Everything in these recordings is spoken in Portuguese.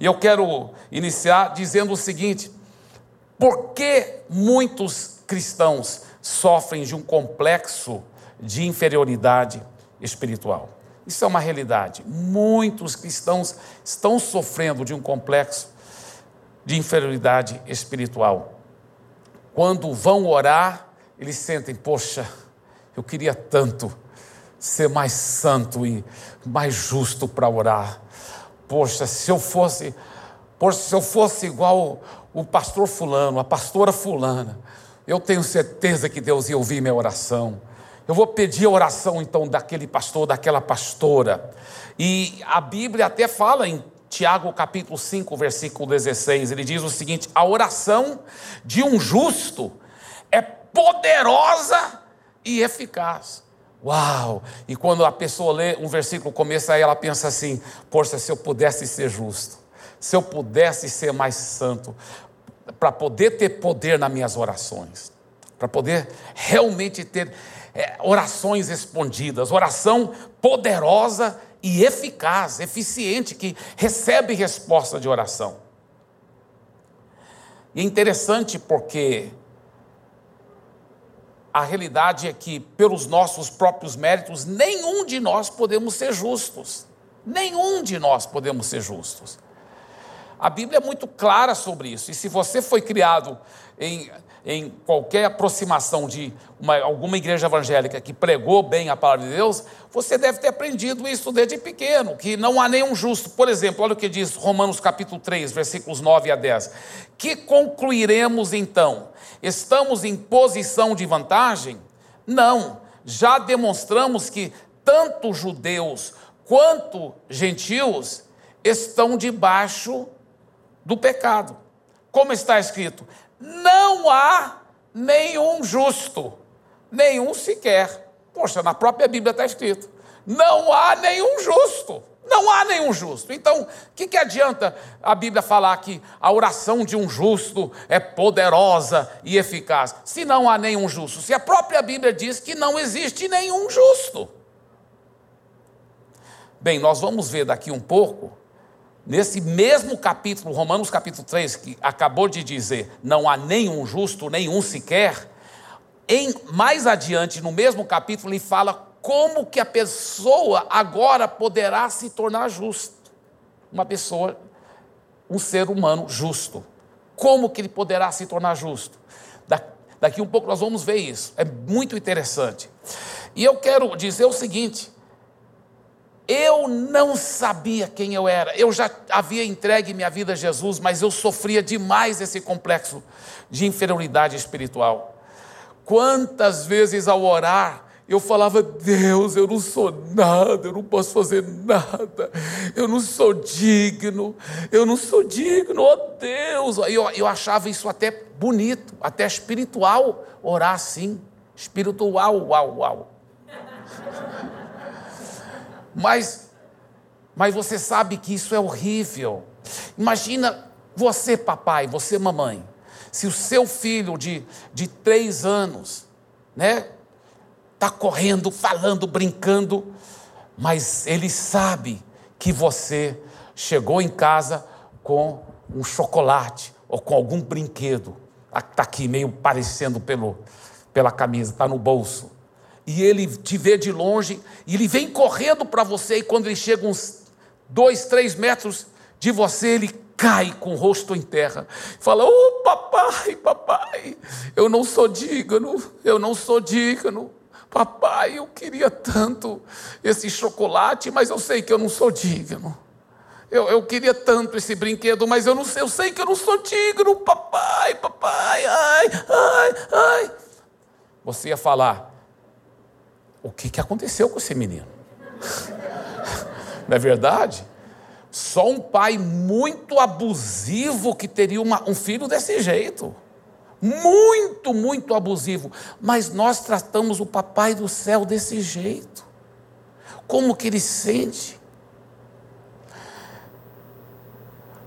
E eu quero iniciar dizendo o seguinte: por que muitos cristãos sofrem de um complexo de inferioridade espiritual? Isso é uma realidade. Muitos cristãos estão sofrendo de um complexo de inferioridade espiritual. Quando vão orar, eles sentem, poxa, eu queria tanto ser mais santo e mais justo para orar. Poxa, se eu fosse, poxa, se eu fosse igual o pastor fulano, a pastora fulana, eu tenho certeza que Deus ia ouvir minha oração. Eu vou pedir a oração então daquele pastor, daquela pastora. E a Bíblia até fala em Tiago capítulo 5, versículo 16, ele diz o seguinte: a oração de um justo é poderosa e eficaz. Uau! E quando a pessoa lê um versículo, começa aí, ela pensa assim: poxa, se eu pudesse ser justo, se eu pudesse ser mais santo, para poder ter poder nas minhas orações, para poder realmente ter é, orações respondidas, oração poderosa e eficaz, eficiente, que recebe resposta de oração. E é interessante porque a realidade é que, pelos nossos próprios méritos, nenhum de nós podemos ser justos. Nenhum de nós podemos ser justos. A Bíblia é muito clara sobre isso. E se você foi criado em, em qualquer aproximação de uma, alguma igreja evangélica que pregou bem a palavra de Deus, você deve ter aprendido isso desde pequeno, que não há nenhum justo. Por exemplo, olha o que diz Romanos capítulo 3, versículos 9 a 10. Que concluiremos então? Estamos em posição de vantagem? Não. Já demonstramos que tanto judeus quanto gentios estão debaixo do pecado. Como está escrito: não há nenhum justo, nenhum sequer. Poxa, na própria Bíblia está escrito: não há nenhum justo. Não há nenhum justo. Então, o que, que adianta a Bíblia falar que a oração de um justo é poderosa e eficaz, se não há nenhum justo? Se a própria Bíblia diz que não existe nenhum justo. Bem, nós vamos ver daqui um pouco Nesse mesmo capítulo, Romanos capítulo 3, que acabou de dizer, não há nenhum justo, nenhum sequer, em, mais adiante, no mesmo capítulo, ele fala como que a pessoa agora poderá se tornar justo. Uma pessoa, um ser humano justo. Como que ele poderá se tornar justo? Da, daqui um pouco nós vamos ver isso. É muito interessante. E eu quero dizer o seguinte: eu não sabia quem eu era. Eu já havia entregue minha vida a Jesus, mas eu sofria demais esse complexo de inferioridade espiritual. Quantas vezes ao orar, eu falava, Deus, eu não sou nada, eu não posso fazer nada, eu não sou digno, eu não sou digno, oh Deus. Eu, eu achava isso até bonito, até espiritual, orar assim, espiritual, uau, uau. Mas, mas você sabe que isso é horrível. Imagina você, papai, você, mamãe, se o seu filho de, de três anos, né, está correndo, falando, brincando, mas ele sabe que você chegou em casa com um chocolate ou com algum brinquedo, está aqui meio parecendo pelo, pela camisa, está no bolso e ele te vê de longe, e ele vem correndo para você, e quando ele chega uns dois, três metros de você, ele cai com o rosto em terra, fala: Oh, papai, papai, eu não sou digno, eu não sou digno. Papai, eu queria tanto esse chocolate, mas eu sei que eu não sou digno. Eu, eu queria tanto esse brinquedo, mas eu não sei, eu sei que eu não sou digno, papai, papai, ai, ai, ai. Você ia falar, o que, que aconteceu com esse menino? Não é verdade? Só um pai muito abusivo que teria uma, um filho desse jeito. Muito, muito abusivo. Mas nós tratamos o papai do céu desse jeito. Como que ele sente?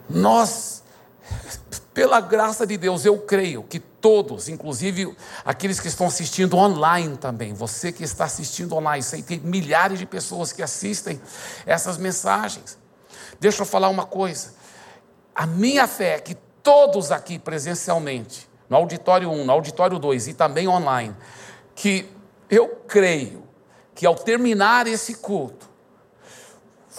Nós pela graça de Deus, eu creio que todos, inclusive aqueles que estão assistindo online também, você que está assistindo online, sei que tem milhares de pessoas que assistem essas mensagens. Deixa eu falar uma coisa. a minha fé é que todos aqui presencialmente, no auditório 1, no auditório 2 e também online, que eu creio que ao terminar esse culto,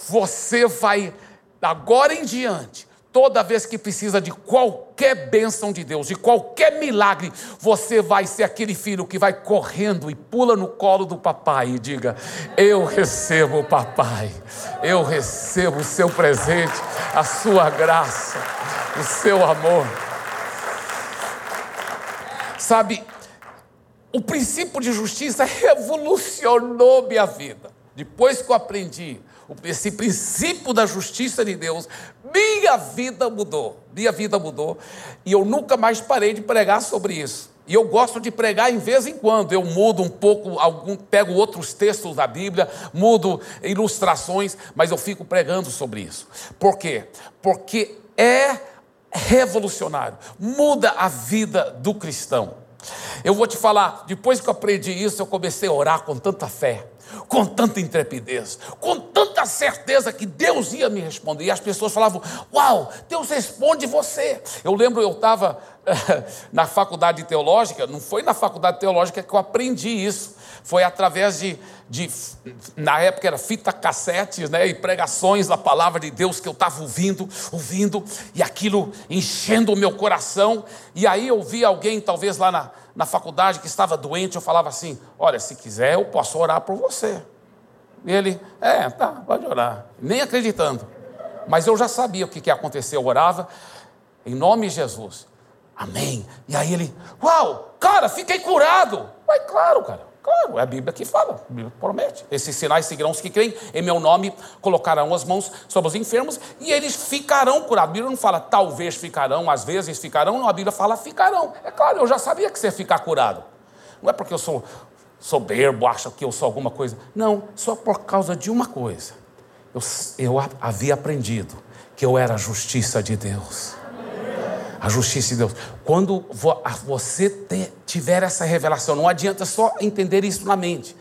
você vai, agora em diante, toda vez que precisa de qualquer bênção de Deus, de qualquer milagre, você vai ser aquele filho que vai correndo e pula no colo do papai e diga: Eu recebo papai, eu recebo o seu presente, a sua graça, o seu amor. Sabe, o princípio de justiça revolucionou minha vida. Depois que eu aprendi esse princípio da justiça de Deus, minha vida mudou. Minha vida mudou. E eu nunca mais parei de pregar sobre isso. E eu gosto de pregar em vez em quando. Eu mudo um pouco, algum, pego outros textos da Bíblia, mudo ilustrações, mas eu fico pregando sobre isso. Por quê? Porque é revolucionário, muda a vida do cristão. Eu vou te falar, depois que eu aprendi isso, eu comecei a orar com tanta fé, com tanta intrepidez, com tanta certeza que Deus ia me responder. E as pessoas falavam: Uau, Deus responde você. Eu lembro, eu estava na faculdade teológica, não foi na faculdade teológica que eu aprendi isso, foi através de, de na época era fita cassete, né, e pregações da palavra de Deus que eu estava ouvindo, ouvindo, e aquilo enchendo o meu coração, e aí eu vi alguém, talvez lá na, na faculdade, que estava doente, eu falava assim: Olha, se quiser, eu posso orar por você. E ele, é, tá, pode orar, nem acreditando. Mas eu já sabia o que, que ia acontecer, eu orava, em nome de Jesus. Amém. E aí ele, uau, cara, fiquei curado. Vai, claro, cara. Claro, é a Bíblia que fala, a Bíblia promete. Esses sinais seguirão os que creem, em meu nome colocarão as mãos sobre os enfermos e eles ficarão curados. A Bíblia não fala talvez ficarão, às vezes ficarão, não, a Bíblia fala ficarão. É claro, eu já sabia que você ia ficar curado. Não é porque eu sou soberbo, acho que eu sou alguma coisa. Não, só por causa de uma coisa. Eu, eu havia aprendido que eu era a justiça de Deus a justiça de Deus. Quando você tiver essa revelação, não adianta só entender isso na mente.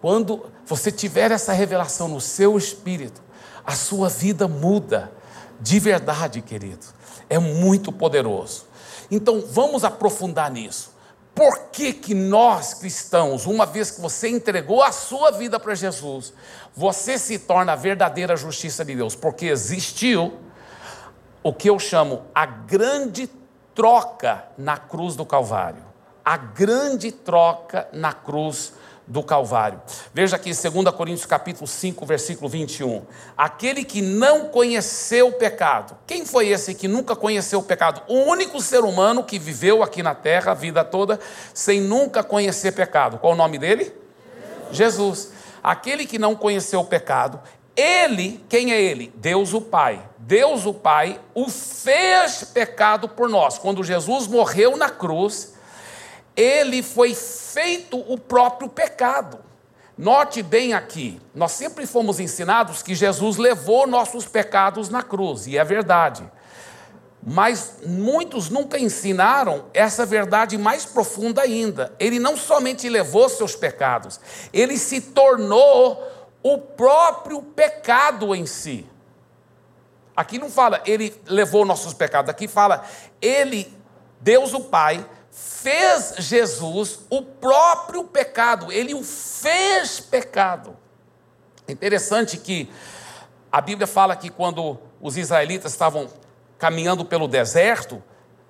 Quando você tiver essa revelação no seu espírito, a sua vida muda de verdade, querido. É muito poderoso. Então vamos aprofundar nisso. Por que, que nós cristãos, uma vez que você entregou a sua vida para Jesus, você se torna a verdadeira justiça de Deus? Porque existiu o que eu chamo a grande troca na cruz do Calvário. A grande troca na cruz do Calvário. Veja aqui 2 Coríntios capítulo 5, versículo 21. Aquele que não conheceu o pecado. Quem foi esse que nunca conheceu o pecado? O único ser humano que viveu aqui na terra a vida toda sem nunca conhecer pecado. Qual o nome dele? Jesus. Jesus. Aquele que não conheceu o pecado, ele, quem é ele? Deus o Pai. Deus o Pai o fez pecado por nós. Quando Jesus morreu na cruz, ele foi feito o próprio pecado. Note bem aqui, nós sempre fomos ensinados que Jesus levou nossos pecados na cruz, e é verdade. Mas muitos nunca ensinaram essa verdade mais profunda ainda. Ele não somente levou seus pecados, ele se tornou o próprio pecado em si. Aqui não fala ele levou nossos pecados, aqui fala ele, Deus o Pai, fez Jesus o próprio pecado, ele o fez pecado. Interessante que a Bíblia fala que quando os israelitas estavam caminhando pelo deserto,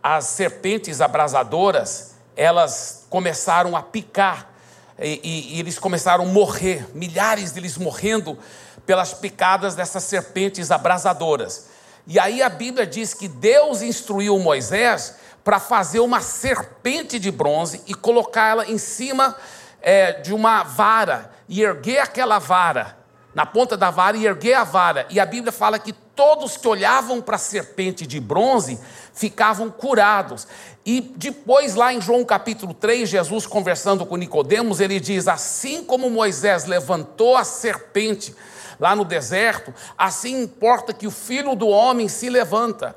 as serpentes abrasadoras, elas começaram a picar e, e, eles começaram a morrer, milhares deles morrendo pelas picadas dessas serpentes abrasadoras. E aí a Bíblia diz que Deus instruiu Moisés para fazer uma serpente de bronze e colocá-la em cima é, de uma vara e erguer aquela vara, na ponta da vara e erguer a vara. E a Bíblia fala que todos que olhavam para a serpente de bronze ficavam curados. E depois, lá em João capítulo 3, Jesus conversando com Nicodemos, ele diz: Assim como Moisés levantou a serpente lá no deserto, assim importa que o filho do homem se levanta,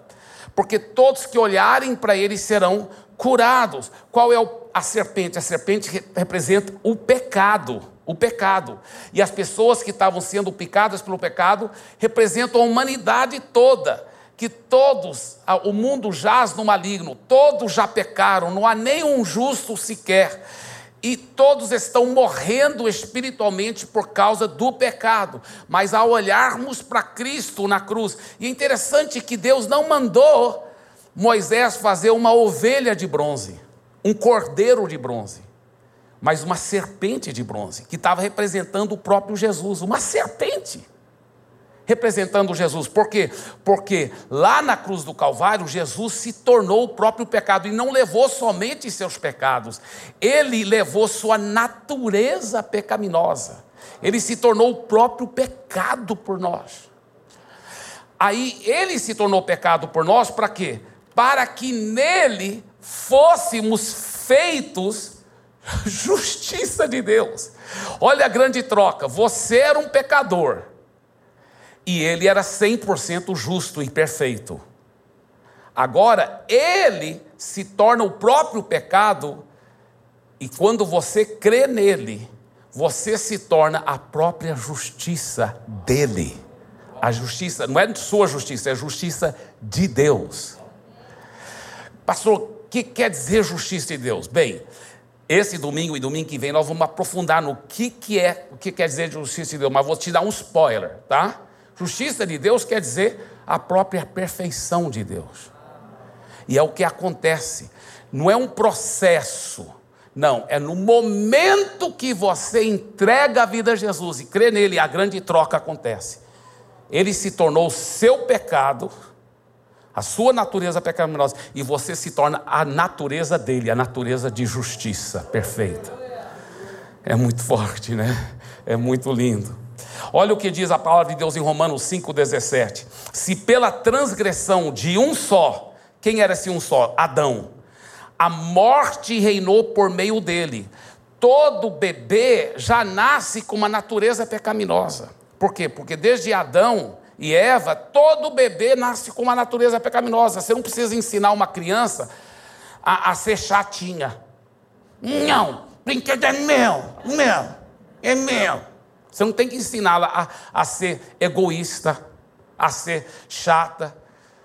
porque todos que olharem para ele serão curados. Qual é a serpente? A serpente representa o pecado. O pecado. E as pessoas que estavam sendo picadas pelo pecado representam a humanidade toda que todos, o mundo jaz no maligno, todos já pecaram, não há nenhum justo sequer. E todos estão morrendo espiritualmente por causa do pecado. Mas ao olharmos para Cristo na cruz, e é interessante que Deus não mandou Moisés fazer uma ovelha de bronze, um cordeiro de bronze, mas uma serpente de bronze, que estava representando o próprio Jesus, uma serpente representando Jesus. Por quê? Porque lá na cruz do Calvário, Jesus se tornou o próprio pecado e não levou somente seus pecados, ele levou sua natureza pecaminosa. Ele se tornou o próprio pecado por nós. Aí ele se tornou pecado por nós para quê? Para que nele fôssemos feitos justiça de Deus. Olha a grande troca. Você era um pecador e ele era 100% justo e perfeito. Agora, ele se torna o próprio pecado, e quando você crê nele, você se torna a própria justiça dele. A justiça, não é sua justiça, é a justiça de Deus. Pastor, o que quer dizer justiça de Deus? Bem, esse domingo e domingo que vem nós vamos aprofundar no que, que é, o que quer dizer justiça de Deus, mas vou te dar um spoiler, tá? Justiça de Deus quer dizer a própria perfeição de Deus. E é o que acontece. Não é um processo. Não, é no momento que você entrega a vida a Jesus e crê nele, a grande troca acontece. Ele se tornou seu pecado, a sua natureza pecaminosa, e você se torna a natureza dele, a natureza de justiça perfeita. É muito forte, né? É muito lindo. Olha o que diz a palavra de Deus em Romanos 5,17. Se pela transgressão de um só, quem era esse um só? Adão. A morte reinou por meio dele. Todo bebê já nasce com uma natureza pecaminosa. Por quê? Porque desde Adão e Eva, todo bebê nasce com uma natureza pecaminosa. Você não precisa ensinar uma criança a, a ser chatinha. Não, brinquedo é meu, meu, é meu. Você não tem que ensiná-la a, a ser egoísta, a ser chata.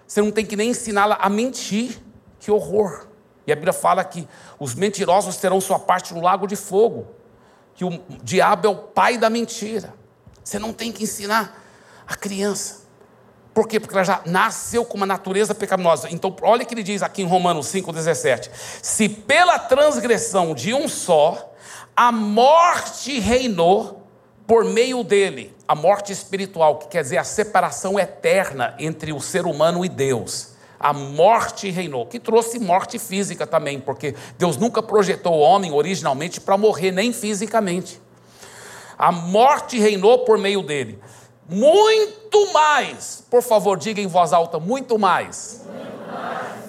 Você não tem que nem ensiná-la a mentir. Que horror. E a Bíblia fala que os mentirosos terão sua parte no lago de fogo. Que o diabo é o pai da mentira. Você não tem que ensinar a criança. Por quê? Porque ela já nasceu com uma natureza pecaminosa. Então, olha o que ele diz aqui em Romanos 5,17: Se pela transgressão de um só, a morte reinou por meio dele, a morte espiritual, que quer dizer a separação eterna entre o ser humano e Deus. A morte reinou, que trouxe morte física também, porque Deus nunca projetou o homem originalmente para morrer, nem fisicamente. A morte reinou por meio dele. Muito mais, por favor, diga em voz alta: muito mais.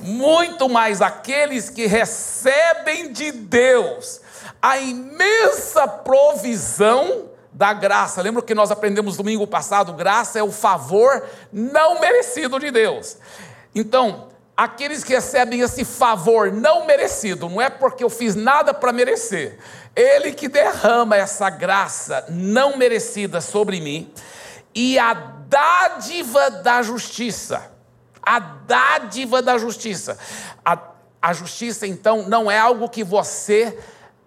Muito mais, aqueles que recebem de Deus a imensa provisão da graça. Lembra que nós aprendemos domingo passado? Graça é o favor não merecido de Deus. Então, aqueles que recebem esse favor não merecido, não é porque eu fiz nada para merecer, Ele que derrama essa graça não merecida sobre mim, e a dádiva da justiça. A dádiva da justiça. A, a justiça, então, não é algo que você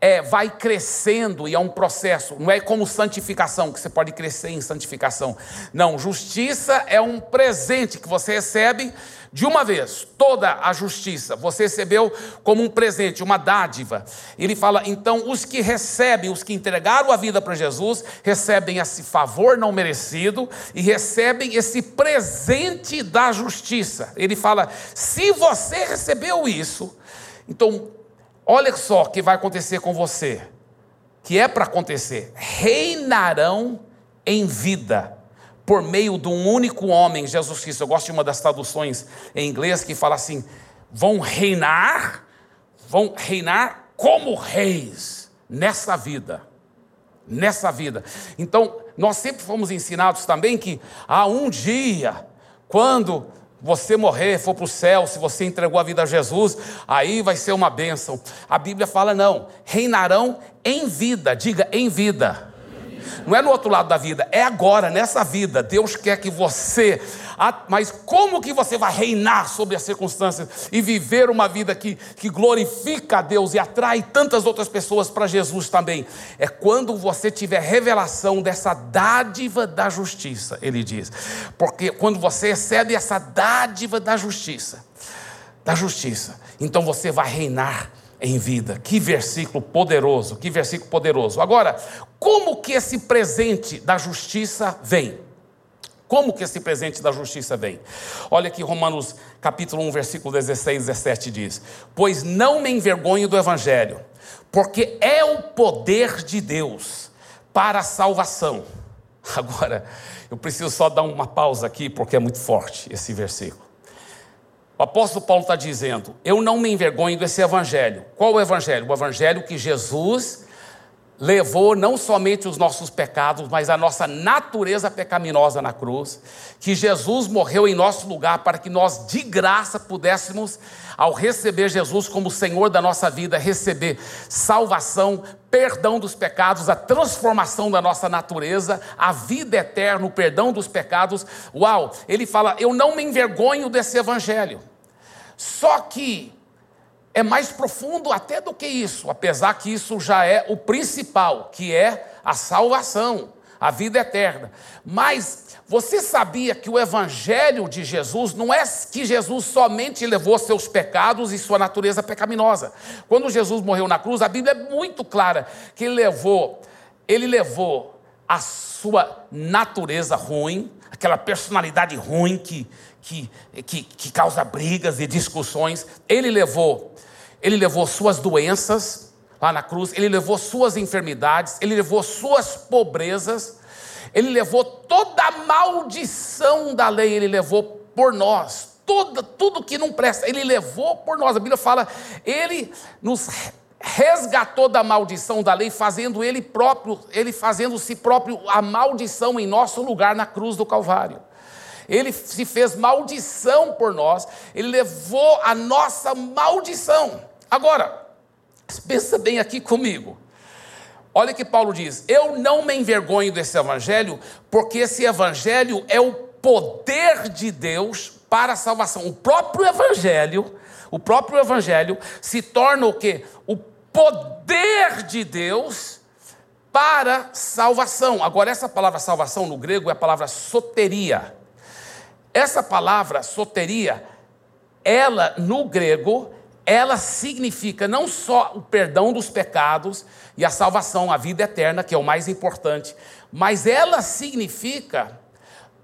é, vai crescendo e é um processo, não é como santificação, que você pode crescer em santificação. Não, justiça é um presente que você recebe de uma vez, toda a justiça, você recebeu como um presente, uma dádiva. Ele fala, então, os que recebem, os que entregaram a vida para Jesus, recebem esse favor não merecido e recebem esse presente da justiça. Ele fala, se você recebeu isso, então Olha só o que vai acontecer com você, que é para acontecer: reinarão em vida por meio de um único homem, Jesus Cristo. Eu gosto de uma das traduções em inglês que fala assim: vão reinar, vão reinar como reis nessa vida. Nessa vida. Então, nós sempre fomos ensinados também que há um dia, quando você morrer, for para o céu, se você entregou a vida a Jesus, aí vai ser uma bênção. A Bíblia fala: não, reinarão em vida, diga em vida. Não é no outro lado da vida, é agora, nessa vida. Deus quer que você Mas como que você vai reinar sobre as circunstâncias e viver uma vida que, que glorifica a Deus e atrai tantas outras pessoas para Jesus também? É quando você tiver revelação dessa dádiva da justiça, ele diz. Porque quando você excede essa dádiva da justiça, da justiça, então você vai reinar em vida. Que versículo poderoso, que versículo poderoso. Agora, como que esse presente da justiça vem? Como que esse presente da justiça vem? Olha aqui Romanos capítulo 1, versículo 16 17 diz: "Pois não me envergonho do evangelho, porque é o poder de Deus para a salvação." Agora, eu preciso só dar uma pausa aqui porque é muito forte esse versículo. O apóstolo Paulo está dizendo: Eu não me envergonho desse evangelho. Qual o evangelho? O evangelho que Jesus levou não somente os nossos pecados, mas a nossa natureza pecaminosa na cruz, que Jesus morreu em nosso lugar para que nós de graça pudéssemos, ao receber Jesus como Senhor da nossa vida, receber salvação, perdão dos pecados, a transformação da nossa natureza, a vida eterna, o perdão dos pecados. Uau! Ele fala: "Eu não me envergonho desse evangelho". Só que é mais profundo até do que isso, apesar que isso já é o principal, que é a salvação, a vida eterna. Mas você sabia que o evangelho de Jesus não é que Jesus somente levou seus pecados e sua natureza pecaminosa. Quando Jesus morreu na cruz, a Bíblia é muito clara que ele levou, ele levou a sua natureza ruim, aquela personalidade ruim que que, que, que causa brigas e discussões. Ele levou, ele levou suas doenças lá na cruz, ele levou suas enfermidades, ele levou suas pobrezas, ele levou toda a maldição da lei, ele levou por nós. Tudo, tudo que não presta, ele levou por nós. A Bíblia fala, ele nos resgatou da maldição da lei, fazendo ele próprio, ele fazendo si próprio a maldição em nosso lugar na cruz do Calvário ele se fez maldição por nós, ele levou a nossa maldição. Agora, pensa bem aqui comigo. Olha que Paulo diz: Eu não me envergonho desse evangelho, porque esse evangelho é o poder de Deus para a salvação. O próprio evangelho, o próprio evangelho se torna o que? O poder de Deus para salvação. Agora essa palavra salvação no grego é a palavra soteria. Essa palavra soteria, ela no grego, ela significa não só o perdão dos pecados e a salvação, a vida eterna, que é o mais importante, mas ela significa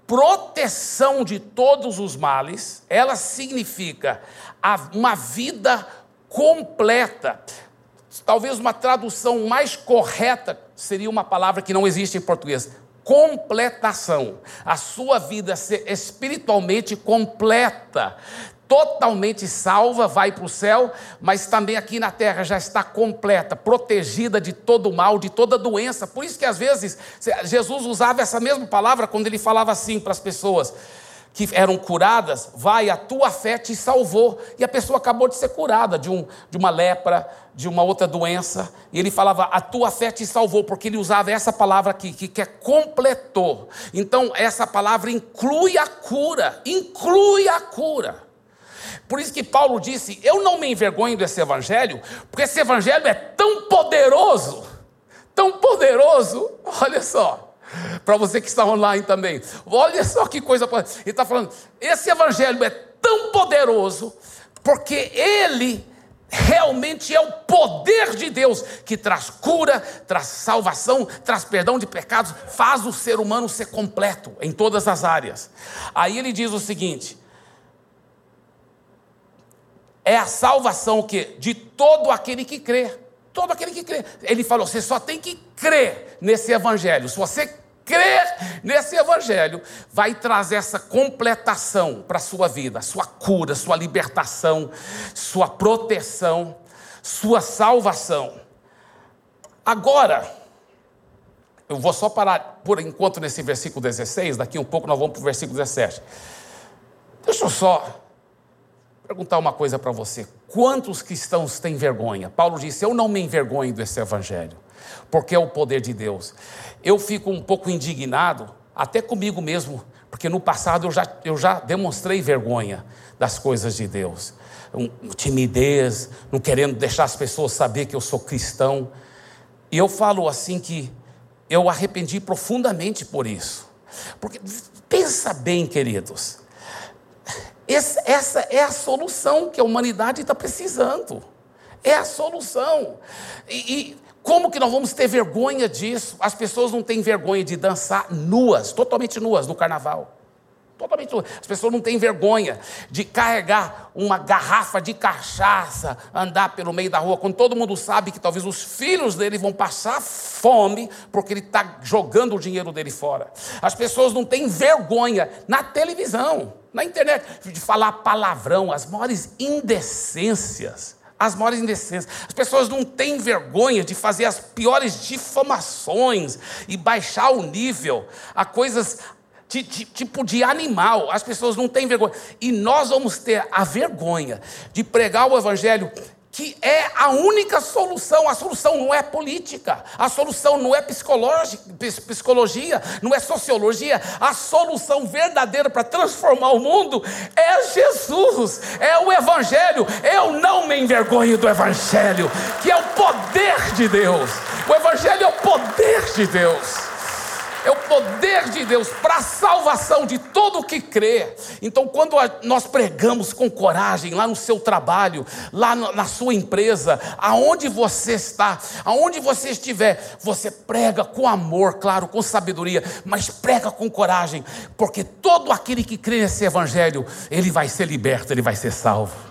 proteção de todos os males, ela significa uma vida completa. Talvez uma tradução mais correta seria uma palavra que não existe em português: completação, a sua vida ser espiritualmente completa, totalmente salva, vai para o céu, mas também aqui na terra já está completa, protegida de todo mal, de toda doença. Por isso que às vezes Jesus usava essa mesma palavra quando ele falava assim para as pessoas que eram curadas, vai, a tua fé te salvou. E a pessoa acabou de ser curada de, um, de uma lepra, de uma outra doença. E ele falava, a tua fé te salvou, porque ele usava essa palavra aqui, que, que é completou. Então, essa palavra inclui a cura, inclui a cura. Por isso que Paulo disse: Eu não me envergonho desse evangelho, porque esse evangelho é tão poderoso, tão poderoso, olha só, para você que está online também. Olha só que coisa. Ele está falando: esse evangelho é tão poderoso, porque ele realmente é o poder de Deus que traz cura, traz salvação, traz perdão de pecados, faz o ser humano ser completo em todas as áreas. Aí ele diz o seguinte: é a salvação que de todo aquele que crê. Todo aquele que crê. Ele falou: você só tem que crer nesse evangelho. Se você crer nesse evangelho, vai trazer essa completação para a sua vida, sua cura, sua libertação, sua proteção, sua salvação. Agora, eu vou só parar por enquanto nesse versículo 16, daqui um pouco nós vamos para o versículo 17. Deixa eu só perguntar uma coisa para você. Quantos cristãos têm vergonha? Paulo disse: Eu não me envergonho desse evangelho, porque é o poder de Deus. Eu fico um pouco indignado, até comigo mesmo, Porque no passado eu já, eu já demonstrei vergonha das coisas de Deus. Um, timidez, não querendo deixar as pessoas saber que eu sou cristão. E eu falo assim que eu arrependi profundamente por isso. Porque pensa bem, queridos. Essa, essa é a solução que a humanidade está precisando. É a solução. E, e, como que nós vamos ter vergonha disso? As pessoas não têm vergonha de dançar nuas, totalmente nuas, no carnaval. Totalmente. As pessoas não têm vergonha de carregar uma garrafa de cachaça, andar pelo meio da rua, quando todo mundo sabe que talvez os filhos dele vão passar fome, porque ele está jogando o dinheiro dele fora. As pessoas não têm vergonha na televisão na internet, de falar palavrão, as maiores indecências. As maiores indecências. As pessoas não têm vergonha de fazer as piores difamações e baixar o nível a coisas de, de, tipo de animal. As pessoas não têm vergonha. E nós vamos ter a vergonha de pregar o Evangelho que é a única solução. A solução não é política, a solução não é psicologia, não é sociologia. A solução verdadeira para transformar o mundo é Jesus, é o Evangelho. Eu não me envergonho do Evangelho, que é o poder de Deus. O Evangelho é o poder de Deus é o poder de Deus para a salvação de todo o que crê. Então, quando nós pregamos com coragem lá no seu trabalho, lá na sua empresa, aonde você está, aonde você estiver, você prega com amor, claro, com sabedoria, mas prega com coragem, porque todo aquele que crê nesse evangelho, ele vai ser liberto, ele vai ser salvo.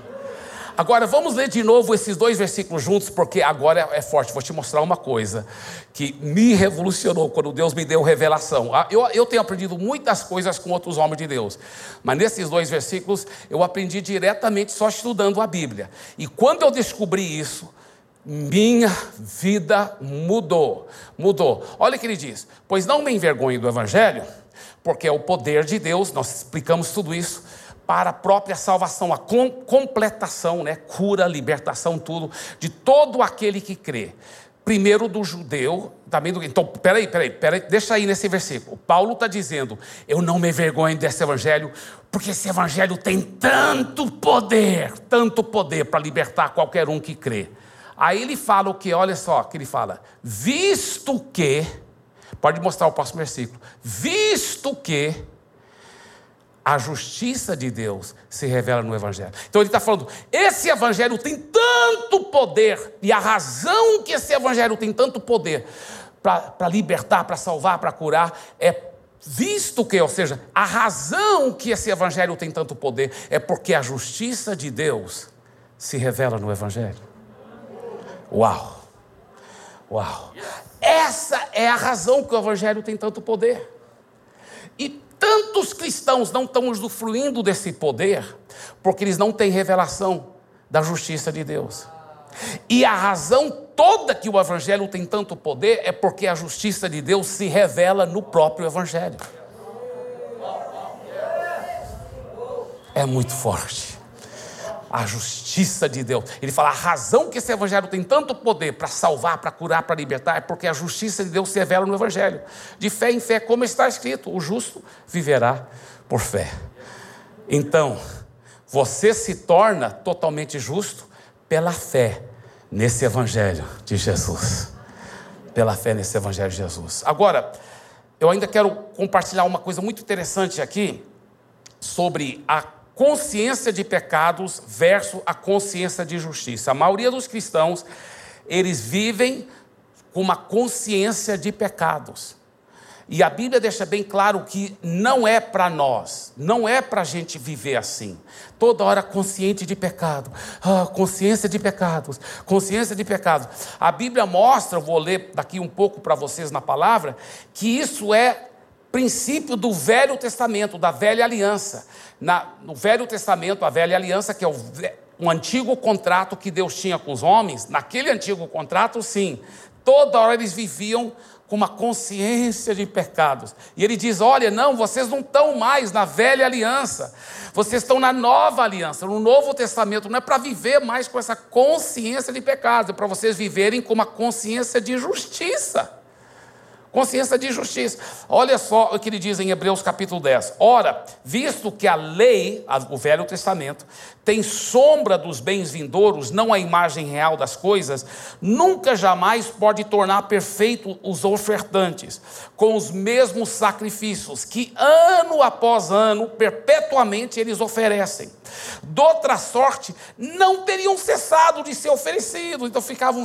Agora vamos ler de novo esses dois versículos juntos, porque agora é forte. Vou te mostrar uma coisa que me revolucionou quando Deus me deu revelação. Ah, eu, eu tenho aprendido muitas coisas com outros homens de Deus, mas nesses dois versículos eu aprendi diretamente só estudando a Bíblia. E quando eu descobri isso, minha vida mudou. Mudou. Olha o que ele diz: Pois não me envergonhe do Evangelho, porque é o poder de Deus, nós explicamos tudo isso para a própria salvação, a completação, né? cura, libertação, tudo, de todo aquele que crê. Primeiro do judeu, também do. Então, peraí, peraí, peraí, deixa aí nesse versículo. Paulo está dizendo: Eu não me vergonho desse evangelho, porque esse evangelho tem tanto poder, tanto poder para libertar qualquer um que crê. Aí ele fala o que? Olha só que ele fala: Visto que, pode mostrar o próximo versículo, visto que a justiça de Deus se revela no Evangelho. Então ele está falando: esse Evangelho tem tanto poder, e a razão que esse Evangelho tem tanto poder para libertar, para salvar, para curar, é visto que, ou seja, a razão que esse Evangelho tem tanto poder é porque a justiça de Deus se revela no Evangelho. Uau! Uau! Essa é a razão que o Evangelho tem tanto poder. Tantos cristãos não estão usufruindo desse poder porque eles não têm revelação da justiça de Deus. E a razão toda que o Evangelho tem tanto poder é porque a justiça de Deus se revela no próprio Evangelho. É muito forte a justiça de Deus. Ele fala: a razão que esse evangelho tem tanto poder para salvar, para curar, para libertar, é porque a justiça de Deus se revela no evangelho. De fé em fé, como está escrito: o justo viverá por fé. Então, você se torna totalmente justo pela fé nesse evangelho de Jesus. Pela fé nesse evangelho de Jesus. Agora, eu ainda quero compartilhar uma coisa muito interessante aqui sobre a consciência de pecados versus a consciência de justiça. A maioria dos cristãos, eles vivem com uma consciência de pecados. E a Bíblia deixa bem claro que não é para nós, não é para a gente viver assim. Toda hora consciente de pecado, ah, consciência de pecados, consciência de pecados. A Bíblia mostra, vou ler daqui um pouco para vocês na palavra, que isso é princípio do Velho Testamento, da Velha Aliança. Na, no Velho Testamento, a Velha Aliança, que é o, um antigo contrato que Deus tinha com os homens, naquele antigo contrato, sim, toda hora eles viviam com uma consciência de pecados. E ele diz: Olha, não, vocês não estão mais na velha aliança, vocês estão na nova aliança, no Novo Testamento. Não é para viver mais com essa consciência de pecados, é para vocês viverem com uma consciência de justiça consciência de justiça. Olha só o que ele diz em Hebreus capítulo 10. Ora, visto que a lei, o Velho Testamento, tem sombra dos bens vindouros, não a imagem real das coisas, nunca jamais pode tornar perfeito os ofertantes, com os mesmos sacrifícios que ano após ano, perpetuamente eles oferecem. De outra sorte, não teriam cessado de ser oferecidos, então ficavam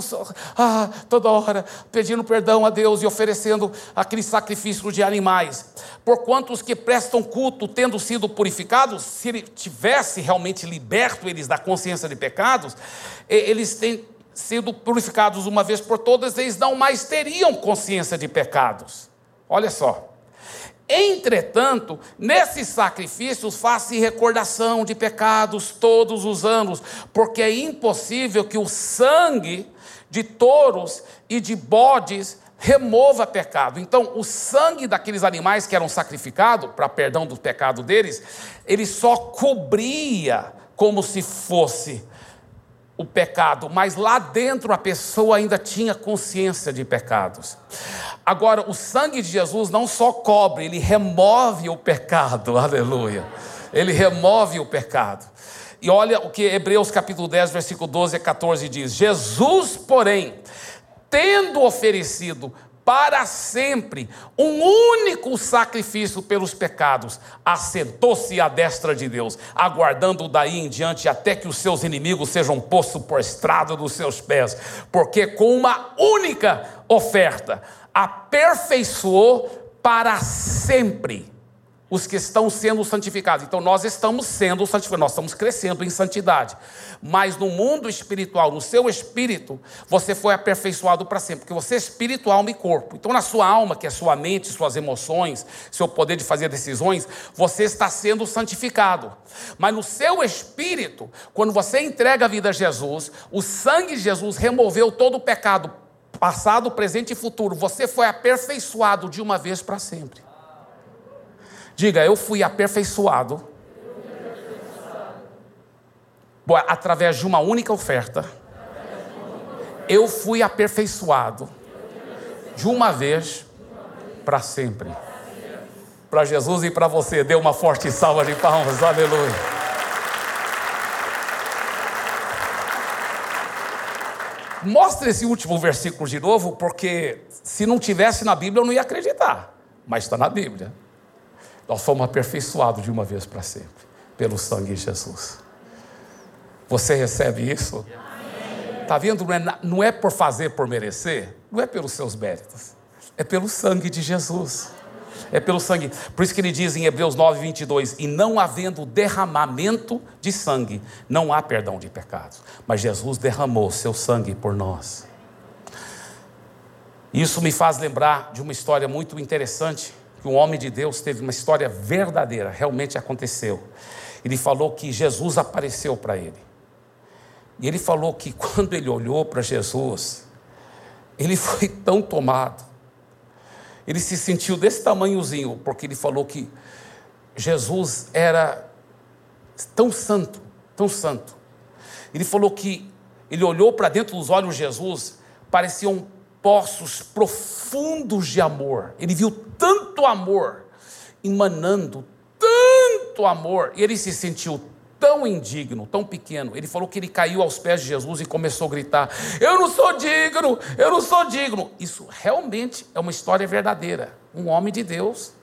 ah, toda hora pedindo perdão a Deus e oferecendo aquele sacrifício de animais. Porquanto os que prestam culto, tendo sido purificados, se ele tivesse realmente liberto eles da consciência de pecados, eles têm sido purificados uma vez por todas, eles não mais teriam consciência de pecados. Olha só. Entretanto, nesses sacrifícios faz-se recordação de pecados todos os anos, porque é impossível que o sangue de touros e de bodes remova pecado. Então, o sangue daqueles animais que eram sacrificados para perdão do pecado deles, ele só cobria como se fosse o pecado, mas lá dentro a pessoa ainda tinha consciência de pecados. Agora, o sangue de Jesus não só cobre, ele remove o pecado, aleluia. Ele remove o pecado. E olha o que Hebreus capítulo 10, versículo 12 a 14 diz: Jesus, porém, tendo oferecido para sempre. Um único sacrifício pelos pecados, assentou-se à destra de Deus, aguardando daí em diante até que os seus inimigos sejam postos por estrada dos seus pés, porque com uma única oferta aperfeiçoou para sempre os que estão sendo santificados. Então nós estamos sendo santificados, nós estamos crescendo em santidade. Mas no mundo espiritual, no seu espírito, você foi aperfeiçoado para sempre, porque você é espírito, alma e corpo. Então na sua alma, que é sua mente, suas emoções, seu poder de fazer decisões, você está sendo santificado. Mas no seu espírito, quando você entrega a vida a Jesus, o sangue de Jesus removeu todo o pecado, passado, presente e futuro. Você foi aperfeiçoado de uma vez para sempre. Diga, eu fui aperfeiçoado através de uma única oferta. Eu fui aperfeiçoado de uma vez para sempre. Para Jesus e para você, dê uma forte salva de palmas, aleluia. Mostra esse último versículo de novo, porque se não tivesse na Bíblia eu não ia acreditar, mas está na Bíblia. Nós fomos aperfeiçoados de uma vez para sempre, pelo sangue de Jesus. Você recebe isso? Está vendo? Não é, não é por fazer, por merecer, não é pelos seus méritos, é pelo sangue de Jesus. É pelo sangue. Por isso que ele diz em Hebreus 9, 22: E não havendo derramamento de sangue, não há perdão de pecados. Mas Jesus derramou seu sangue por nós. Isso me faz lembrar de uma história muito interessante que um homem de Deus teve uma história verdadeira, realmente aconteceu. Ele falou que Jesus apareceu para ele. E ele falou que quando ele olhou para Jesus, ele foi tão tomado. Ele se sentiu desse tamanhozinho, porque ele falou que Jesus era tão santo, tão santo. Ele falou que ele olhou para dentro dos olhos de Jesus, pareciam poços profundos de amor. Ele viu tanto amor emanando, tanto amor, e ele se sentiu tão indigno, tão pequeno. Ele falou que ele caiu aos pés de Jesus e começou a gritar: Eu não sou digno, eu não sou digno. Isso realmente é uma história verdadeira. Um homem de Deus,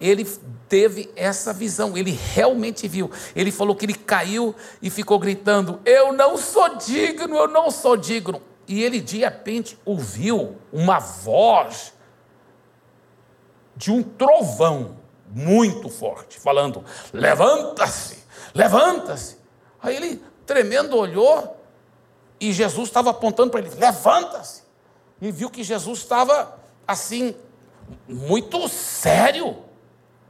ele teve essa visão, ele realmente viu. Ele falou que ele caiu e ficou gritando: Eu não sou digno, eu não sou digno. E ele de repente ouviu uma voz de um trovão muito forte, falando: Levanta-se, levanta-se. Aí ele, tremendo, olhou e Jesus estava apontando para ele: Levanta-se. E viu que Jesus estava assim, muito sério,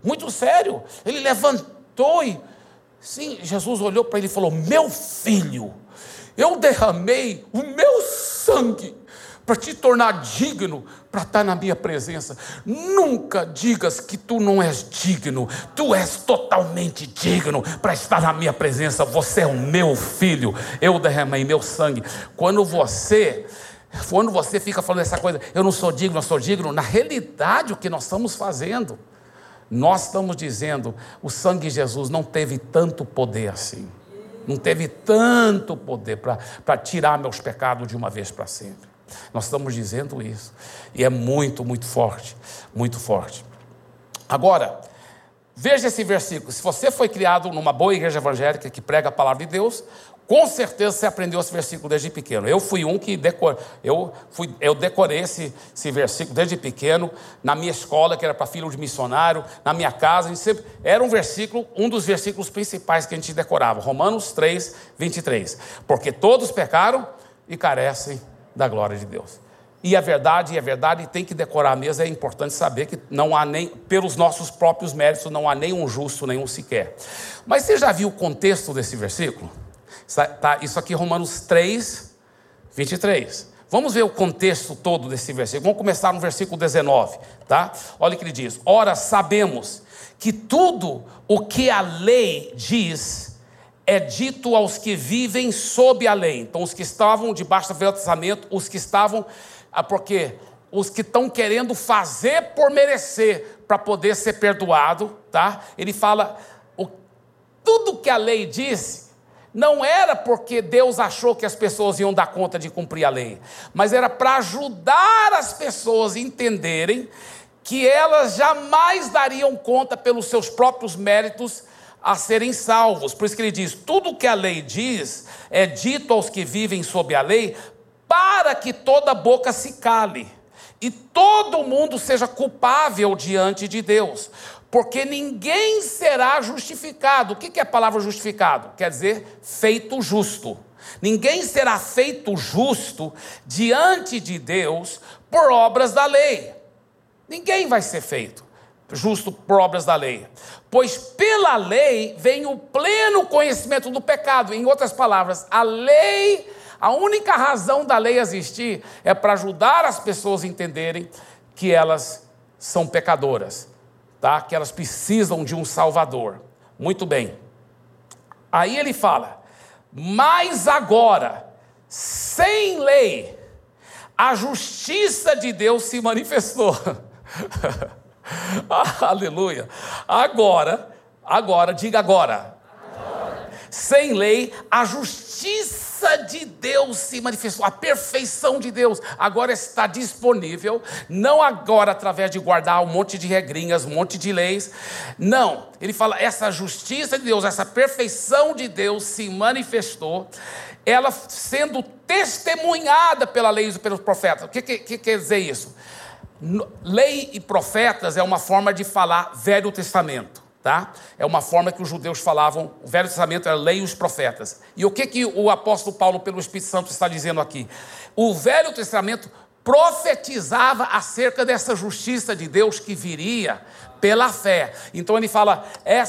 muito sério. Ele levantou e, sim, Jesus olhou para ele e falou: Meu filho eu derramei o meu sangue para te tornar digno para estar na minha presença. Nunca digas que tu não és digno, tu és totalmente digno para estar na minha presença. Você é o meu filho, eu derramei meu sangue. Quando você Quando você fica falando essa coisa, eu não sou digno, eu sou digno, na realidade o que nós estamos fazendo, nós estamos dizendo, o sangue de Jesus não teve tanto poder assim. Não teve tanto poder para tirar meus pecados de uma vez para sempre. Nós estamos dizendo isso. E é muito, muito forte. Muito forte. Agora, veja esse versículo. Se você foi criado numa boa igreja evangélica que prega a palavra de Deus, com certeza você aprendeu esse versículo desde pequeno. Eu fui um que decor, eu, fui, eu decorei esse, esse versículo desde pequeno, na minha escola, que era para filho de missionário, na minha casa, sempre, era um versículo, um dos versículos principais que a gente decorava, Romanos 3, 23. Porque todos pecaram e carecem da glória de Deus. E a verdade, e a verdade tem que decorar mesmo, é importante saber que não há nem, pelos nossos próprios méritos, não há nenhum justo, nenhum sequer. Mas você já viu o contexto desse versículo? Tá, isso aqui Romanos 3, 23. Vamos ver o contexto todo desse versículo. Vamos começar no versículo 19, tá? Olha o que ele diz: Ora, sabemos que tudo o que a lei diz é dito aos que vivem sob a lei. Então, os que estavam debaixo do Velho Testamento, os que estavam, ah, porque os que estão querendo fazer por merecer para poder ser perdoado, tá? Ele fala o, tudo que a lei disse não era porque Deus achou que as pessoas iam dar conta de cumprir a lei, mas era para ajudar as pessoas a entenderem que elas jamais dariam conta pelos seus próprios méritos a serem salvos. Por isso que ele diz: tudo que a lei diz é dito aos que vivem sob a lei, para que toda boca se cale e todo mundo seja culpável diante de Deus porque ninguém será justificado. O que é a palavra justificado? Quer dizer, feito justo. Ninguém será feito justo diante de Deus por obras da lei. Ninguém vai ser feito justo por obras da lei. Pois pela lei vem o pleno conhecimento do pecado. Em outras palavras, a lei, a única razão da lei existir é para ajudar as pessoas a entenderem que elas são pecadoras tá? que elas precisam de um Salvador. Muito bem. Aí ele fala: mas agora, sem lei, a justiça de Deus se manifestou. Aleluia. Agora, agora, diga agora. agora. Sem lei, a justiça de Deus se manifestou, a perfeição de Deus agora está disponível, não agora através de guardar um monte de regrinhas, um monte de leis, não, ele fala, essa justiça de Deus, essa perfeição de Deus se manifestou, ela sendo testemunhada pela lei e pelos profetas. O que, que, que quer dizer isso? Lei e profetas é uma forma de falar Velho Testamento tá? É uma forma que os judeus falavam, o Velho Testamento era lei e os profetas. E o que, que o apóstolo Paulo, pelo Espírito Santo, está dizendo aqui? O Velho Testamento profetizava acerca dessa justiça de Deus que viria pela fé. Então ele fala: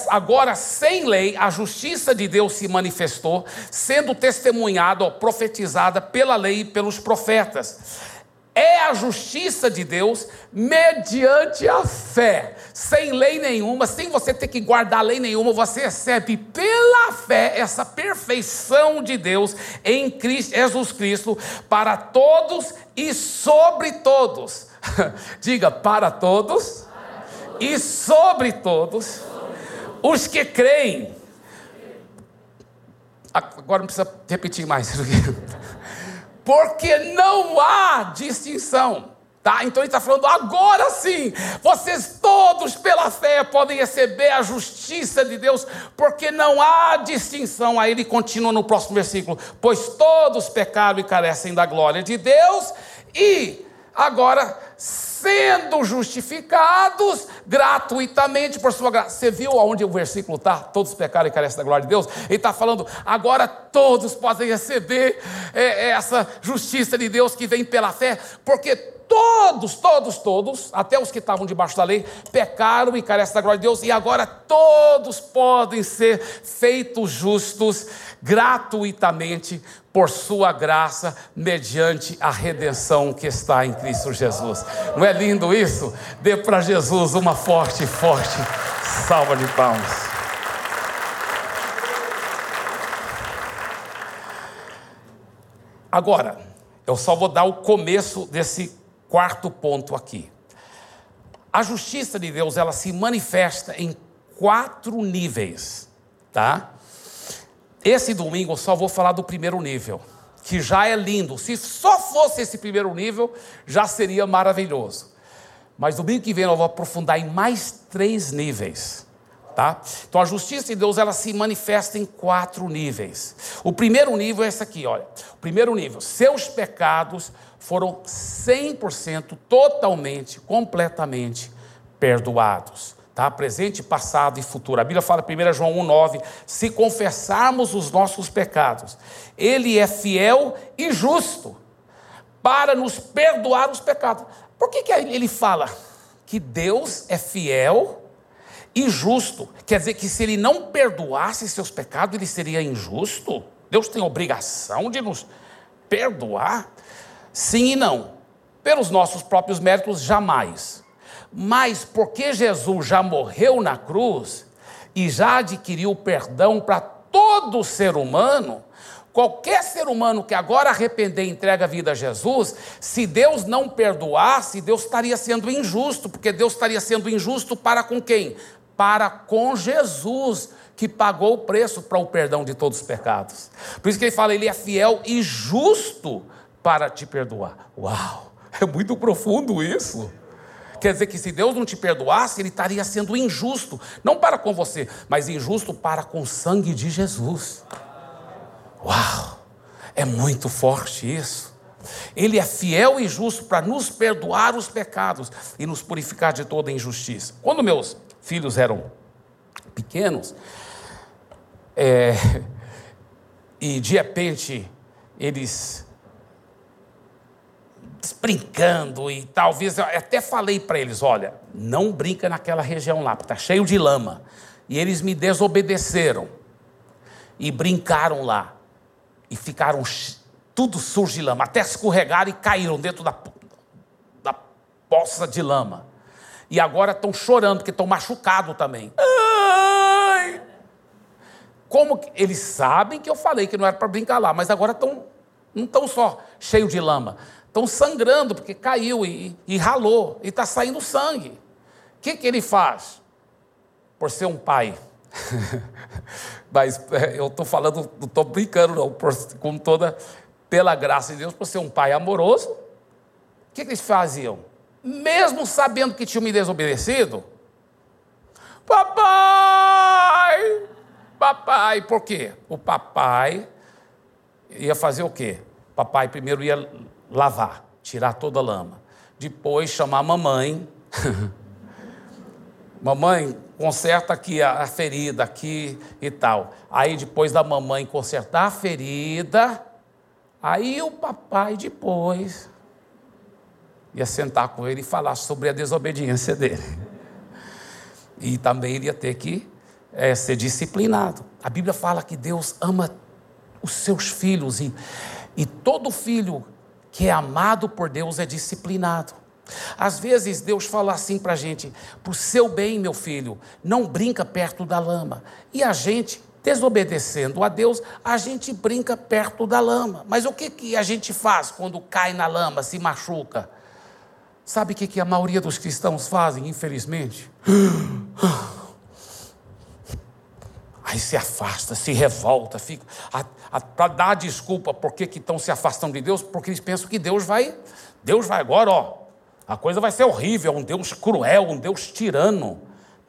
agora sem lei, a justiça de Deus se manifestou, sendo testemunhada, profetizada pela lei e pelos profetas é a justiça de Deus mediante a fé, sem lei nenhuma, sem você ter que guardar lei nenhuma, você recebe pela fé essa perfeição de Deus em Cristo, Jesus Cristo para todos e sobre todos. Diga para todos, e sobre todos os que creem. Agora não precisa repetir mais. porque não há distinção. Tá? Então ele está falando, agora sim, vocês todos pela fé podem receber a justiça de Deus, porque não há distinção. Aí ele continua no próximo versículo: pois todos pecaram e carecem da glória de Deus, e agora sendo justificados gratuitamente por sua graça. Você viu aonde o versículo está? Todos pecaram e carecem da glória de Deus. Ele está falando, agora todos podem receber é, é, essa justiça de Deus que vem pela fé, porque todos, todos, todos, até os que estavam debaixo da lei, pecaram e carecem da glória de Deus, e agora todos podem ser feitos justos gratuitamente por sua graça, mediante a redenção que está em Cristo Jesus. Não é lindo isso? Dê para Jesus uma forte, forte salva de palmas. Agora, Eu só vou dar o começo desse quarto ponto aqui. A justiça de Deus, ela se manifesta em quatro níveis, tá? Esse domingo eu só vou falar do primeiro nível, que já é lindo. Se só fosse esse primeiro nível, já seria maravilhoso. Mas domingo que vem eu vou aprofundar em mais três níveis. Tá? Então a justiça de Deus ela se manifesta em quatro níveis. O primeiro nível é esse aqui, olha. O primeiro nível, seus pecados foram 100% totalmente, completamente perdoados. Tá? Presente, passado e futuro. A Bíblia fala, 1 João 1,9: se confessarmos os nossos pecados, Ele é fiel e justo para nos perdoar os pecados. Por que, que ele fala que Deus é fiel e justo? Quer dizer que se ele não perdoasse seus pecados, ele seria injusto? Deus tem obrigação de nos perdoar? Sim e não. Pelos nossos próprios méritos, jamais. Mas porque Jesus já morreu na cruz e já adquiriu perdão para todo ser humano, Qualquer ser humano que agora arrepender e entrega a vida a Jesus, se Deus não perdoasse, Deus estaria sendo injusto, porque Deus estaria sendo injusto para com quem? Para com Jesus, que pagou o preço para o perdão de todos os pecados. Por isso que ele fala, ele é fiel e justo para te perdoar. Uau! É muito profundo isso. Quer dizer que se Deus não te perdoasse, Ele estaria sendo injusto, não para com você, mas injusto para com o sangue de Jesus. Uau! É muito forte isso. Ele é fiel e justo para nos perdoar os pecados e nos purificar de toda injustiça. Quando meus filhos eram pequenos, é, e de repente eles brincando e talvez eu até falei para eles, olha, não brinca naquela região lá, porque está cheio de lama. E eles me desobedeceram e brincaram lá e ficaram tudo sujo de lama, até escorregaram e caíram dentro da, da poça de lama. E agora estão chorando, porque estão machucados também. Ai! Como que, eles sabem que eu falei que não era para brincar lá, mas agora estão não estão só cheios de lama, estão sangrando porque caiu e, e ralou e está saindo sangue. O que, que ele faz? Por ser um pai Mas é, eu estou falando, não estou brincando, não, por, com toda, pela graça de Deus, por ser um pai amoroso. O que, que eles faziam? Mesmo sabendo que tinham me desobedecido, papai, papai, por quê? O papai ia fazer o quê? Papai primeiro ia lavar, tirar toda a lama. Depois chamar a mamãe. mamãe, conserta aqui a, ferida aqui e tal. Aí depois da mamãe consertar a ferida, aí o papai depois ia sentar com ele e falar sobre a desobediência dele. E também ele ia ter que é, ser disciplinado. A Bíblia fala que Deus ama os seus filhos e, e todo filho que é amado por Deus é disciplinado. Às vezes Deus fala assim para a gente: o seu bem, meu filho, não brinca perto da lama. E a gente, desobedecendo a Deus, a gente brinca perto da lama. Mas o que, que a gente faz quando cai na lama, se machuca? Sabe o que, que a maioria dos cristãos fazem, infelizmente? Aí se afasta, se revolta, fica para dar desculpa por que estão se afastando de Deus, porque eles pensam que Deus vai, Deus vai agora, ó, a coisa vai ser horrível, um Deus cruel, um Deus tirano.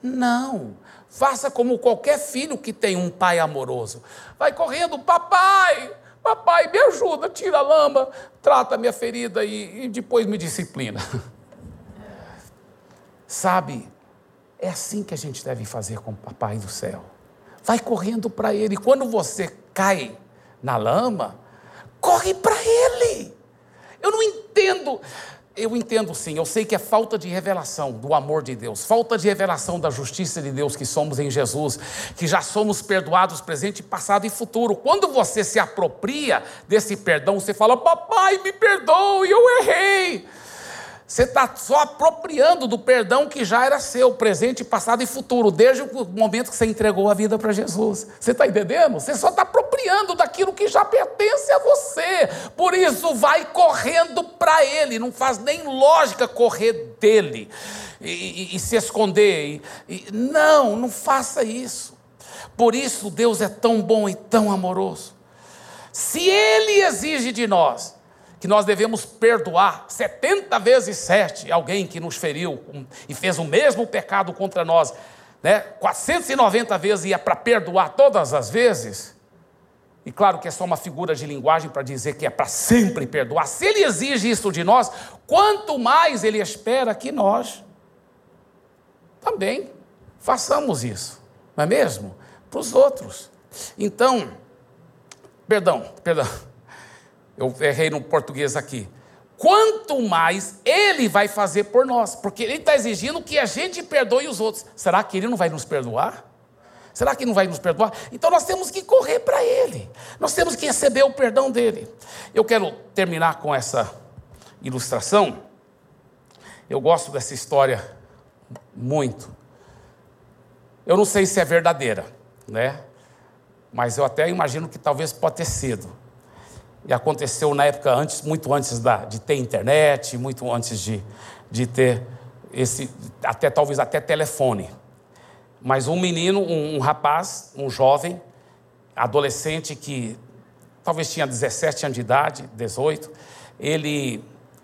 Não. Faça como qualquer filho que tem um pai amoroso. Vai correndo, papai, papai, me ajuda, tira a lama, trata a minha ferida e, e depois me disciplina. Sabe, é assim que a gente deve fazer com o papai do céu. Vai correndo para ele. Quando você cai na lama, corre para ele. Eu não entendo. Eu entendo sim, eu sei que é falta de revelação do amor de Deus, falta de revelação da justiça de Deus que somos em Jesus, que já somos perdoados presente, passado e futuro. Quando você se apropria desse perdão, você fala: Papai, me perdoe, eu errei. Você está só apropriando do perdão que já era seu, presente, passado e futuro, desde o momento que você entregou a vida para Jesus. Você está entendendo? Você só está apropriando daquilo que já pertence a você. Por isso, vai correndo para Ele. Não faz nem lógica correr dele e, e, e se esconder. E, não, não faça isso. Por isso, Deus é tão bom e tão amoroso. Se Ele exige de nós que nós devemos perdoar 70 vezes 7 alguém que nos feriu e fez o mesmo pecado contra nós, né? 490 vezes e é para perdoar todas as vezes. E claro que é só uma figura de linguagem para dizer que é para sempre perdoar. Se ele exige isso de nós, quanto mais ele espera que nós também façamos isso, não é mesmo? Para os outros. Então, perdão, perdão eu errei no português aqui. Quanto mais ele vai fazer por nós, porque ele está exigindo que a gente perdoe os outros. Será que ele não vai nos perdoar? Será que não vai nos perdoar? Então nós temos que correr para ele, nós temos que receber o perdão dele. Eu quero terminar com essa ilustração. Eu gosto dessa história muito. Eu não sei se é verdadeira, né? Mas eu até imagino que talvez pode ter sido e aconteceu na época antes, muito antes da, de ter internet, muito antes de, de ter esse, até talvez até telefone. Mas um menino, um, um rapaz, um jovem, adolescente que talvez tinha 17 anos de idade, 18, ele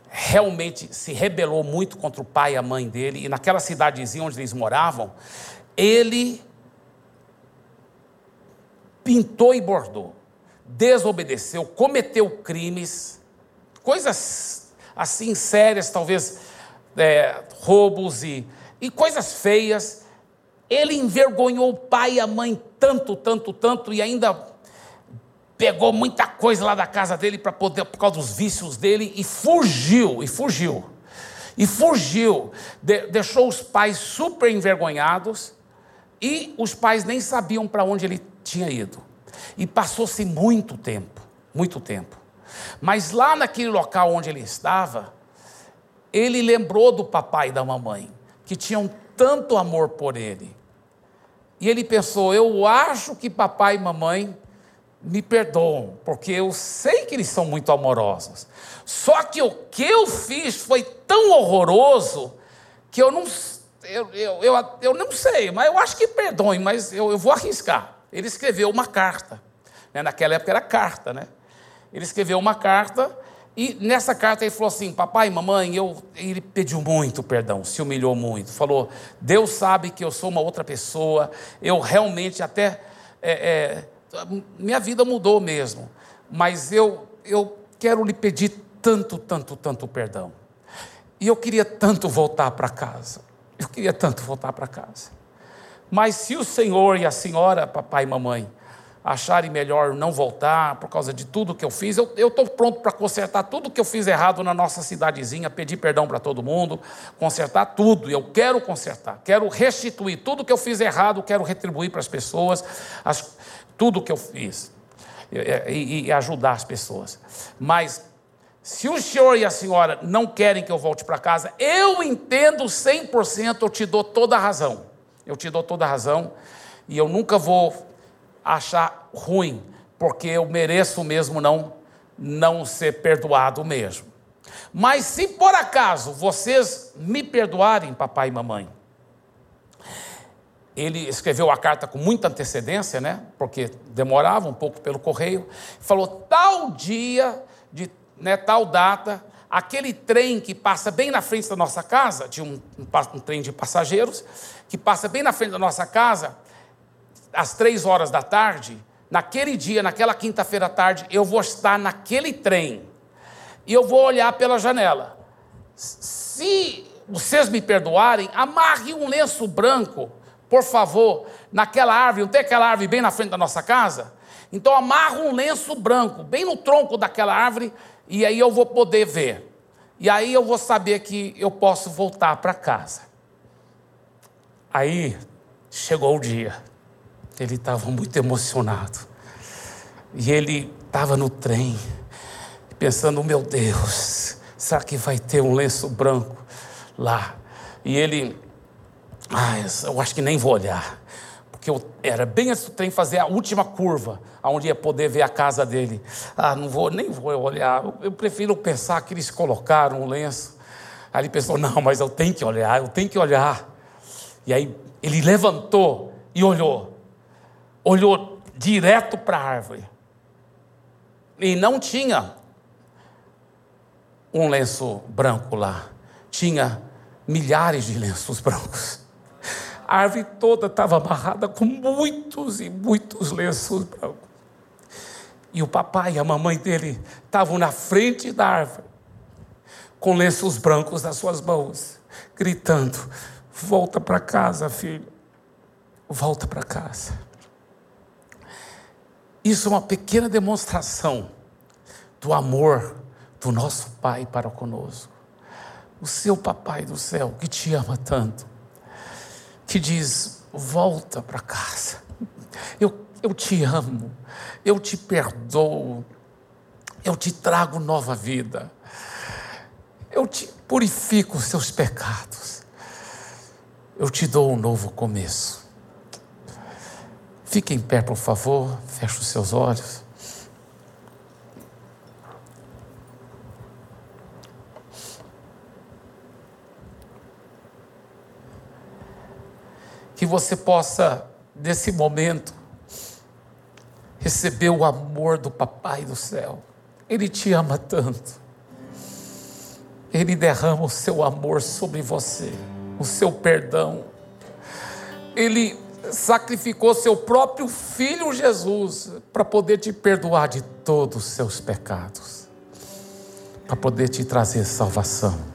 realmente se rebelou muito contra o pai e a mãe dele, e naquela cidadezinha onde eles moravam, ele pintou e bordou desobedeceu, cometeu crimes, coisas assim sérias, talvez é, roubos e, e coisas feias. Ele envergonhou o pai e a mãe tanto, tanto, tanto, e ainda pegou muita coisa lá da casa dele para poder, por causa dos vícios dele, e fugiu, e fugiu. E fugiu, de, deixou os pais super envergonhados, e os pais nem sabiam para onde ele tinha ido. E passou-se muito tempo, muito tempo. Mas lá naquele local onde ele estava, ele lembrou do papai e da mamãe, que tinham tanto amor por ele. E ele pensou: eu acho que papai e mamãe me perdoam, porque eu sei que eles são muito amorosos. Só que o que eu fiz foi tão horroroso que eu não, eu, eu, eu, eu não sei, mas eu acho que perdoem, mas eu, eu vou arriscar ele escreveu uma carta. Né? Naquela época era carta, né? Ele escreveu uma carta e nessa carta ele falou assim: Papai, mamãe, eu. Ele pediu muito perdão, se humilhou muito. Falou: Deus sabe que eu sou uma outra pessoa, eu realmente até. É, é, minha vida mudou mesmo, mas eu, eu quero lhe pedir tanto, tanto, tanto perdão. E eu queria tanto voltar para casa. Eu queria tanto voltar para casa. Mas se o senhor e a senhora, papai e mamãe, acharem melhor não voltar por causa de tudo que eu fiz, eu estou pronto para consertar tudo que eu fiz errado na nossa cidadezinha, pedir perdão para todo mundo, consertar tudo. Eu quero consertar, quero restituir tudo que eu fiz errado, quero retribuir para as pessoas as, tudo que eu fiz e, e ajudar as pessoas. Mas se o senhor e a senhora não querem que eu volte para casa, eu entendo 100%, eu te dou toda a razão. Eu te dou toda a razão e eu nunca vou achar ruim, porque eu mereço mesmo não não ser perdoado mesmo. Mas se por acaso vocês me perdoarem, papai e mamãe, ele escreveu a carta com muita antecedência, né? Porque demorava um pouco pelo correio. Falou tal dia de né, tal data, aquele trem que passa bem na frente da nossa casa, de um, um, um trem de passageiros, que passa bem na frente da nossa casa, às três horas da tarde, naquele dia, naquela quinta-feira à tarde, eu vou estar naquele trem e eu vou olhar pela janela. Se vocês me perdoarem, amarre um lenço branco, por favor, naquela árvore, não tem aquela árvore bem na frente da nossa casa? Então amarra um lenço branco, bem no tronco daquela árvore, e aí eu vou poder ver. E aí eu vou saber que eu posso voltar para casa. Aí chegou o dia. Ele estava muito emocionado. E ele estava no trem, pensando: meu Deus, será que vai ter um lenço branco lá? E ele, ah, eu acho que nem vou olhar. Porque eu, era bem antes do trem fazer a última curva, onde ia poder ver a casa dele. Ah, não vou, nem vou olhar. Eu, eu prefiro pensar que eles colocaram um lenço. Aí ele pensou, não, mas eu tenho que olhar, eu tenho que olhar. E aí ele levantou e olhou. Olhou direto para a árvore. E não tinha um lenço branco lá. Tinha milhares de lenços brancos. A árvore toda estava amarrada com muitos e muitos lenços brancos. E o papai e a mamãe dele estavam na frente da árvore, com lenços brancos nas suas mãos, gritando: Volta para casa, filho, volta para casa. Isso é uma pequena demonstração do amor do nosso Pai para conosco. O seu Papai do céu que te ama tanto, que diz: volta para casa. Eu, eu te amo, eu te perdoo, eu te trago nova vida, eu te purifico os seus pecados, eu te dou um novo começo. Fique em pé, por favor, feche os seus olhos. Que você possa, nesse momento, receber o amor do Papai do céu. Ele te ama tanto. Ele derrama o seu amor sobre você, o seu perdão. Ele sacrificou seu próprio filho Jesus para poder te perdoar de todos os seus pecados, para poder te trazer salvação.